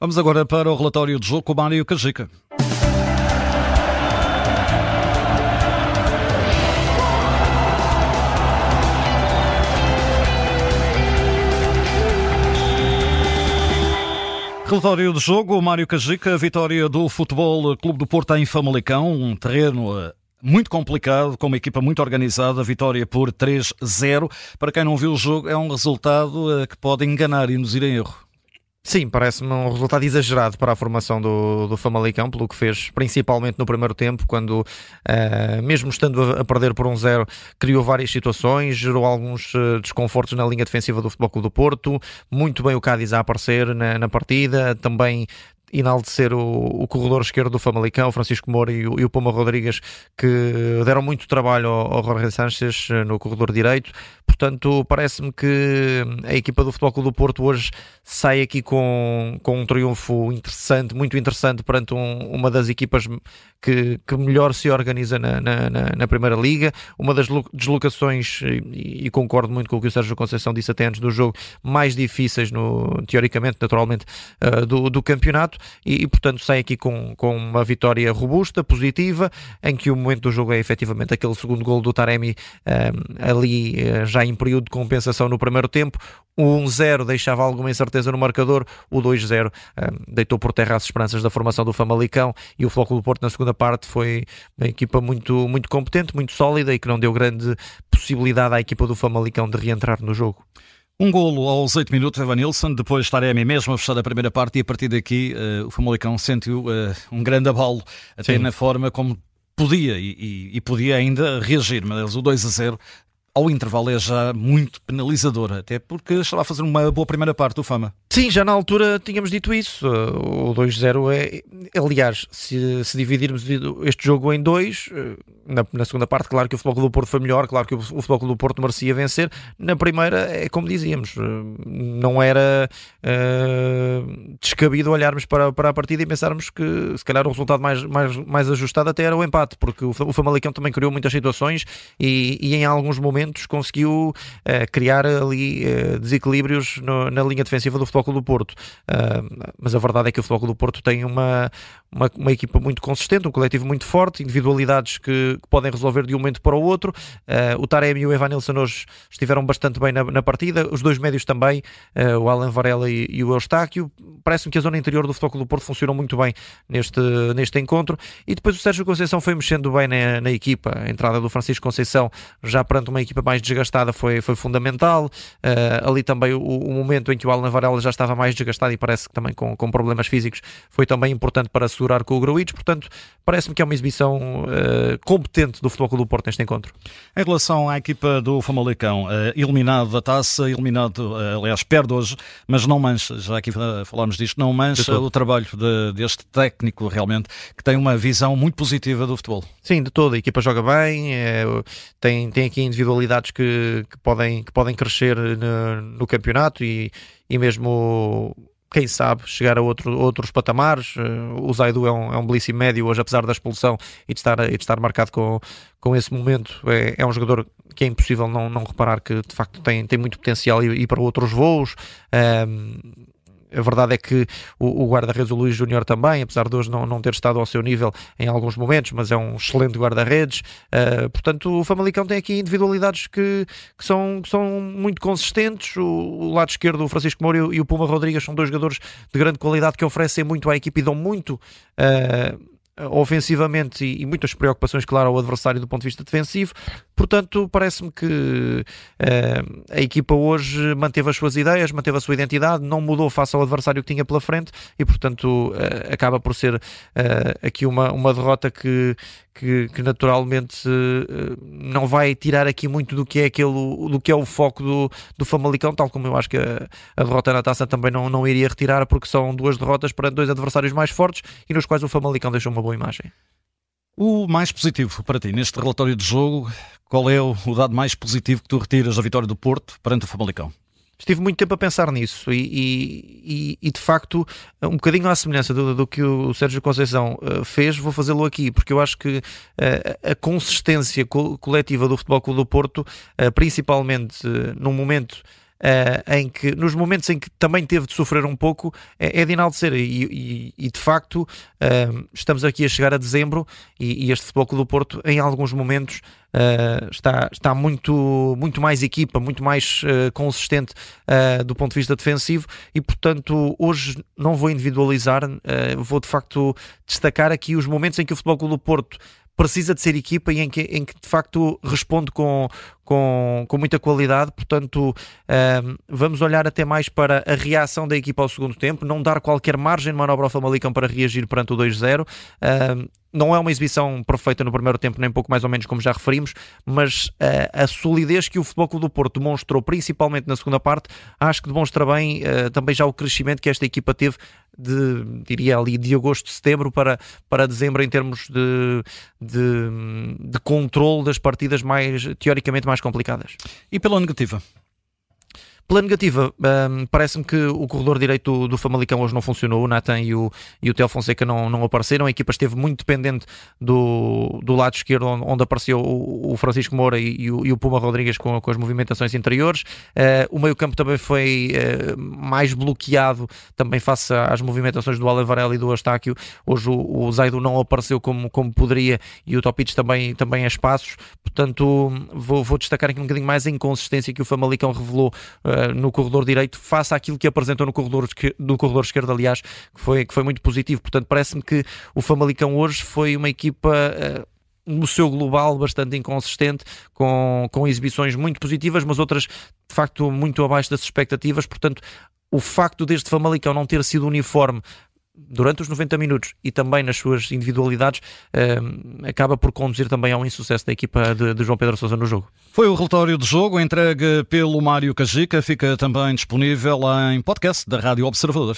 Vamos agora para o relatório de jogo com Mário Cajica. Relatório do jogo, Mário Cajica, vitória do Futebol Clube do Porto em Famalicão, um terreno eh, muito complicado, com uma equipa muito organizada, vitória por 3-0. Para quem não viu o jogo, é um resultado eh, que pode enganar e nos ir em erro. Sim, parece-me um resultado exagerado para a formação do, do Famalicão, pelo que fez principalmente no primeiro tempo, quando, uh, mesmo estando a, perder por um zero, criou várias situações, gerou alguns uh, desconfortos na linha defensiva do Futebol Clube do Porto, muito bem o Cádiz a aparecer na, na partida, também enaltecer o, o corredor esquerdo do Famalicão, Francisco Moura e o, e o Rodrigues, que deram muito trabalho ao, ao Jorge Sanches eh, no corredor direito. Portanto, parece-me que a equipa do Futebol Clube do Porto hoje sai aqui com, com um triunfo interessante, muito interessante, perante um, uma das equipas que, que melhor se organiza na, na, na, Primeira Liga. Uma das deslocações, e, e, concordo muito com o que o Sérgio Conceição disse até antes do jogo, mais difíceis, no, teoricamente, naturalmente, uh, do, do campeonato e, e, portanto sai aqui com, com uma vitória robusta, positiva, em que o momento do jogo é efetivamente aquele segundo gol do Taremi um, ali uh, já em período de compensação no primeiro tempo. O 1-0 deixava alguma incerteza no marcador, o 2-0 um, deitou por terra as esperanças da formação do Famalicão e o Floco do Porto na segunda parte foi uma equipa muito, muito competente, muito sólida e que não deu grande possibilidade à equipa do Famalicão de reentrar no jogo. Um golo aos 8 minutos, Evan Nilsson, depois Taremi mesmo a fechar a primeira parte e a partir daqui uh, o Famalicão sentiu uh, um grande abalo, até Sim. na forma como podia e, e, e, podia ainda reagir, mas o 2 a 0 ao intervalo é já muito penalizador, até porque estava a fazer uma boa primeira parte do Fama. Sim, já na altura tínhamos dito isso. O 2-0 é. Aliás, se, se, dividirmos este jogo em dois, eh, na, na, segunda parte, claro que o Futebol do Porto foi melhor, claro que o, o Futebol do Porto merecia vencer. Na primeira, é como dizíamos, eh, não era uh, descabido olharmos para, para a partida e pensarmos que se calhar o resultado mais, mais, mais ajustado até era o empate, porque o, o Famalicão também criou muitas situações e, e em alguns momentos conseguiu uh, criar ali uh, desequilíbrios no, na linha defensiva do Futebol do Porto. Uh, mas a verdade é que o Futebol do Porto tem uma, uma, uma, equipa muito consistente, um coletivo muito forte, individualidades que, que podem resolver de um momento para o outro. Uh, o Taremi e o Evanilson hoje estiveram bastante bem na, na partida, os dois médios também, uh, o Alan Varela e, e o Eustáquio. Parece-me que a zona interior do Futebol do Porto funcionou muito bem neste, neste encontro. E depois o Sérgio Conceição foi mexendo bem na, na equipa. A entrada do Francisco Conceição, já perante uma equipa mais desgastada, foi, foi fundamental. Uh, ali também o, o, momento em que o Alan Varela já estava mais desgastado e parece que também com, com problemas físicos foi também importante para segurar com o Gruites, portanto parece-me que é uma exibição uh, competente do Futebol Clube do Porto neste encontro. Em relação à equipa do Famalicão, uh, eliminado da taça, eliminado, aliás, perde hoje, mas não mancha, já aqui falámos disto, não mancha o trabalho de, deste técnico realmente, que tem uma visão muito positiva do futebol. Sim, de todo, a equipa joga bem, é, tem, tem aqui individualidades que, que, podem, que podem crescer no, no campeonato e, e mesmo quem sabe, chegar a outro, outros patamares. O Zaidu é um, é um belíssimo médio hoje, apesar da expulsão e de estar, e de estar marcado com, com esse momento. É, é um jogador que é impossível não, não reparar que de facto tem, tem muito potencial e, e para outros voos. Um, a verdade é que o, o guarda-redes, o Luís Júnior também, apesar de hoje não, não ter estado ao seu nível em alguns momentos, mas é um excelente guarda-redes. Uh, portanto, o Famalicão tem aqui individualidades que, que, são, que são muito consistentes. O, o lado esquerdo, o Francisco Moura e o Puma Rodrigues são dois jogadores de grande qualidade que oferecem muito à equipe e dão muito. Uh, ofensivamente e, e, muitas preocupações, claro, ao adversário do ponto de vista defensivo. Portanto, parece-me que uh, a equipa hoje manteve as suas ideias, manteve a sua identidade, não mudou face ao adversário que tinha pela frente e, portanto, uh, acaba por ser uh, aqui uma, uma derrota que, que, que, naturalmente não vai tirar aqui muito do que é, aquele, do que é o foco do, do Famalicão, tal como eu acho que a, a derrota na taça também não, não iria retirar, porque são duas derrotas para dois adversários mais fortes e nos quais o Famalicão deixou uma boa imagem. O mais positivo para ti neste relatório de jogo, qual é o, dado mais positivo que tu retiras da vitória do Porto perante o Famalicão? Estive muito tempo a pensar nisso e, e, e de facto, um bocadinho à semelhança do, do que o Sérgio Conceição uh, fez, vou fazê-lo aqui, porque eu acho que uh, a consistência co coletiva do Futebol Clube do Porto, uh, principalmente num momento uh, em que, nos momentos em que também teve de sofrer um pouco, é, é de enaltecer. E, e, e de facto, uh, estamos aqui a chegar a dezembro e, e este Futebol do Porto, em alguns momentos, Uh, está, está muito, muito mais equipa, muito mais consistente do ponto de vista defensivo e, portanto, hoje não vou individualizar, vou de facto destacar aqui os momentos em que o Futebol do Porto precisa de ser equipa e em que, em que de facto responde com, com, com muita qualidade. Portanto, um, vamos olhar até mais para a reação da equipa ao segundo tempo, não dar qualquer margem de manobra ao Famalicão para reagir perante o 2-0. Um, não é uma exibição perfeita no primeiro tempo, nem pouco mais ou menos como já referimos, mas uh, a solidez que o Futebol Clube do Porto demonstrou, principalmente na segunda parte, acho que demonstra bem uh, também já o crescimento que esta equipa teve de, diria ali, de agosto, setembro para, para dezembro em termos de, de, de controle das partidas mais, teoricamente, mais complicadas. E pela negativa? Pela negativa, um, parece-me que o corredor direito do, do, Famalicão hoje não funcionou, o Nathan e o, e o Tel Fonseca não, não apareceram, a equipa esteve muito dependente do, do lado esquerdo, onde, onde apareceu o, o, Francisco Moura e, e, o, e, o, Puma Rodrigues com, com as movimentações interiores. Uh, o meio campo também foi uh, mais bloqueado, também face às movimentações do Alan Varela e do Astáquio. Hoje o, o Zaido não apareceu como, como poderia e o Topic também, também a espaços, portanto vou, vou destacar aqui um bocadinho mais a inconsistência que o Famalicão revelou uh, eh, no corredor direito, face àquilo que apresentou no corredor, no corredor esquerdo, aliás, que foi, que foi muito positivo. Portanto, parece-me que o Famalicão hoje foi uma equipa. Uh, no seu global bastante inconsistente, com, com exibições muito positivas, mas outras de facto muito abaixo das expectativas. Portanto, o facto deste Famalicão não ter sido uniforme durante os 90 minutos e também nas suas individualidades, uh, acaba por conduzir também ao insucesso da equipa de, de, João Pedro Sousa no jogo. Foi o relatório de jogo entregue pelo Mário Cajica, fica também disponível em podcast da Rádio Observador.